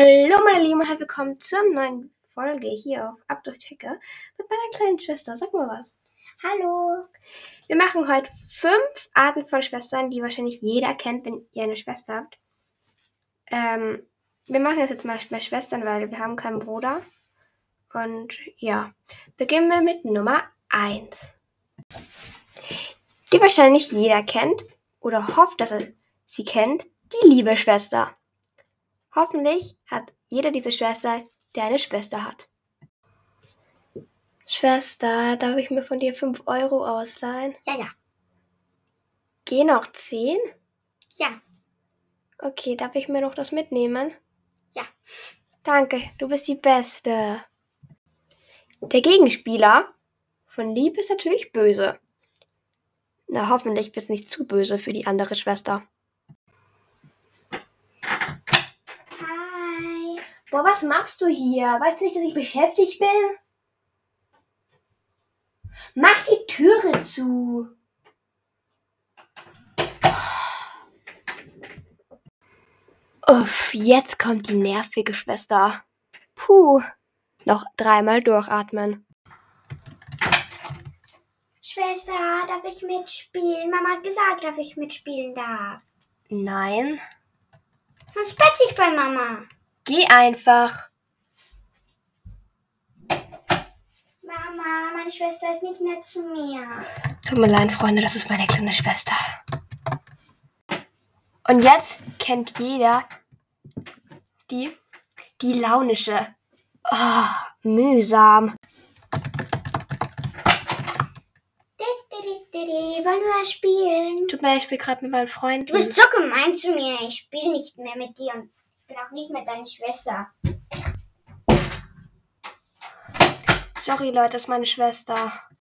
Hallo meine Lieben, herzlich willkommen zur neuen Folge hier auf Ab durch Hecke mit meiner kleinen Schwester. Sag mal was. Hallo. Wir machen heute fünf Arten von Schwestern, die wahrscheinlich jeder kennt, wenn ihr eine Schwester habt. Ähm, wir machen das jetzt mal bei Schwestern, weil wir haben keinen Bruder. Und ja, beginnen wir mit Nummer 1. Die wahrscheinlich jeder kennt oder hofft, dass er sie kennt, die liebe Schwester. Hoffentlich hat jeder diese Schwester, der eine Schwester hat. Schwester, darf ich mir von dir 5 Euro ausleihen? Ja, ja. Geh noch 10? Ja. Okay, darf ich mir noch das mitnehmen? Ja. Danke, du bist die Beste. Der Gegenspieler von Lieb ist natürlich böse. Na, hoffentlich wird es nicht zu böse für die andere Schwester. Boah, was machst du hier? Weißt du nicht, dass ich beschäftigt bin? Mach die Türe zu. Uff, jetzt kommt die nervige Schwester. Puh, noch dreimal durchatmen. Schwester, darf ich mitspielen? Mama hat gesagt, dass ich mitspielen darf. Nein, Sonst petze ich bei Mama. Geh einfach. Mama, meine Schwester ist nicht nett zu mir. Tut mir leid, Freunde, das ist meine kleine Schwester. Und jetzt kennt jeder die, die launische. Oh, mühsam. Wollen wir spielen? Tut mir leid, ich spiele gerade mit meinen Freunden. Du bist so gemein zu mir. Ich spiele nicht mehr mit dir bin auch nicht mehr deine Schwester. Sorry, Leute, das ist meine Schwester.